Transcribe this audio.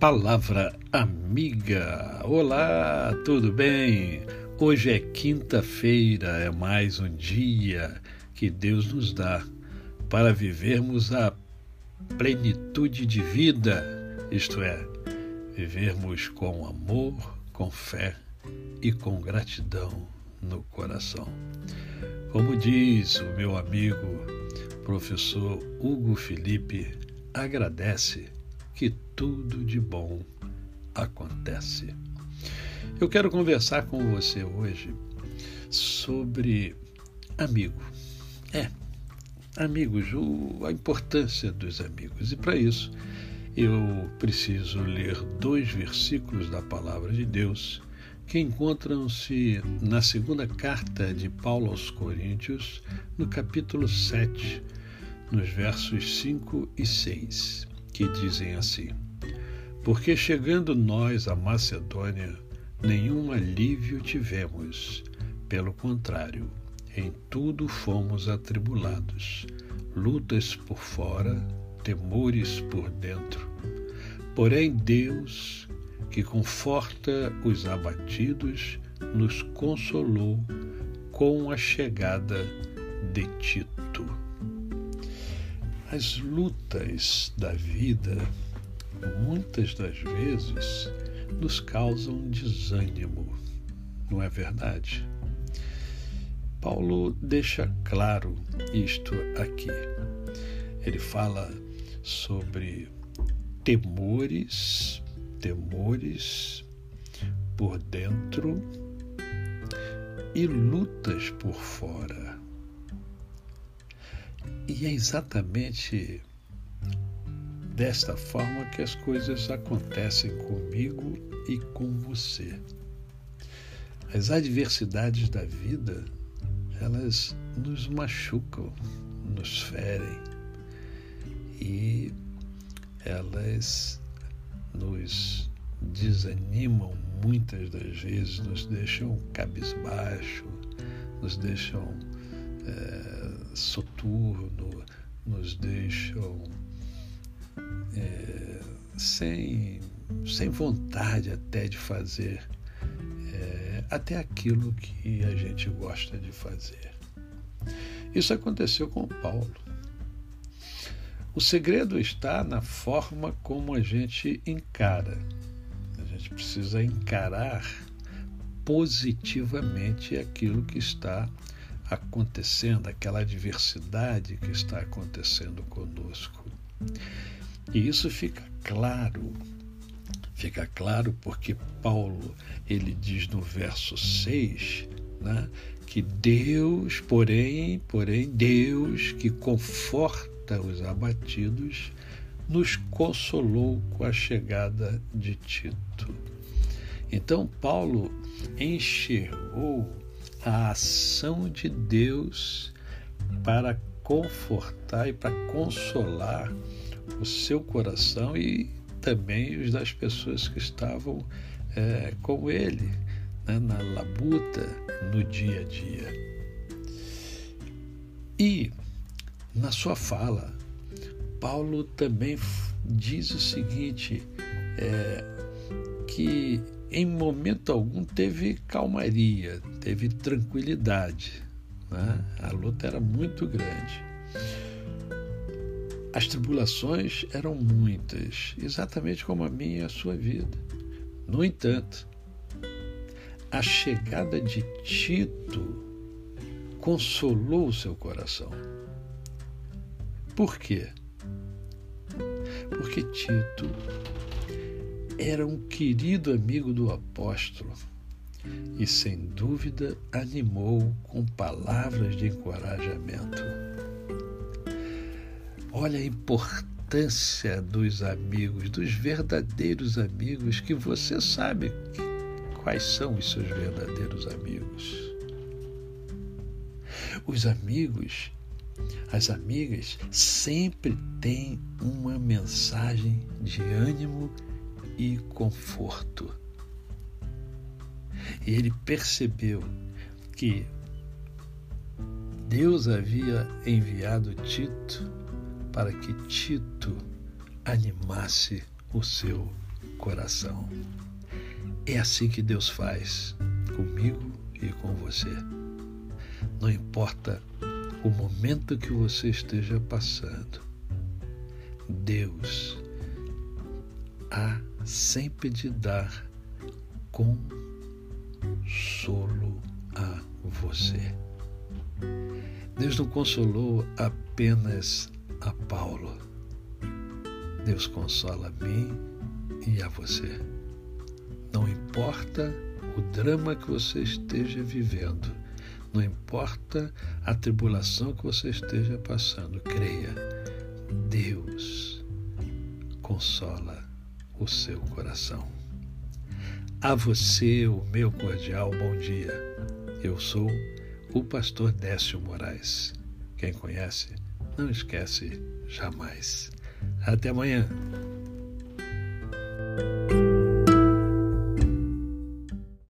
Palavra Amiga. Olá, tudo bem? Hoje é quinta-feira, é mais um dia que Deus nos dá para vivermos a plenitude de vida, isto é, vivermos com amor, com fé e com gratidão no coração. Como diz o meu amigo professor Hugo Felipe, agradece que tudo de bom acontece. Eu quero conversar com você hoje sobre amigo. É, amigos, o, a importância dos amigos. E para isso, eu preciso ler dois versículos da palavra de Deus que encontram-se na segunda carta de Paulo aos Coríntios, no capítulo 7, nos versos 5 e 6, que dizem assim: Porque chegando nós à Macedônia, nenhum alívio tivemos, pelo contrário, em tudo fomos atribulados, lutas por fora, temores por dentro. Porém, Deus, que conforta os abatidos, nos consolou com a chegada de Tito. As lutas da vida, muitas das vezes, nos causam desânimo, não é verdade? Paulo deixa claro isto aqui. Ele fala sobre temores temores por dentro e lutas por fora. E é exatamente desta forma que as coisas acontecem comigo e com você. As adversidades da vida, elas nos machucam, nos ferem e elas nos desanimam muitas das vezes, nos deixam cabisbaixo, nos deixam é, soturno, nos deixam é, sem, sem vontade até de fazer é, até aquilo que a gente gosta de fazer. Isso aconteceu com Paulo. O segredo está na forma como a gente encara. A gente precisa encarar positivamente aquilo que está aquela adversidade que está acontecendo conosco. E isso fica claro. Fica claro porque Paulo, ele diz no verso 6, né, que Deus, porém, porém Deus que conforta os abatidos, nos consolou com a chegada de Tito. Então, Paulo enxergou a ação de Deus para confortar e para consolar o seu coração e também os das pessoas que estavam é, com ele né, na labuta no dia a dia. E na sua fala, Paulo também diz o seguinte: é, que em momento algum teve calmaria, teve tranquilidade. Né? A luta era muito grande. As tribulações eram muitas, exatamente como a minha e a sua vida. No entanto, a chegada de Tito consolou o seu coração. Por quê? Porque Tito era um querido amigo do apóstolo e, sem dúvida, animou com palavras de encorajamento. Olha a importância dos amigos, dos verdadeiros amigos, que você sabe quais são os seus verdadeiros amigos. Os amigos as amigas sempre têm uma mensagem de ânimo e conforto. E ele percebeu que Deus havia enviado Tito para que Tito animasse o seu coração. É assim que Deus faz comigo e com você. Não importa o momento que você esteja passando, Deus há sempre de dar consolo a você. Deus não consolou apenas a Paulo. Deus consola a mim e a você. Não importa o drama que você esteja vivendo, não importa a tribulação que você esteja passando, creia, Deus consola o seu coração. A você, o meu cordial bom dia. Eu sou o pastor Décio Moraes. Quem conhece, não esquece jamais. Até amanhã.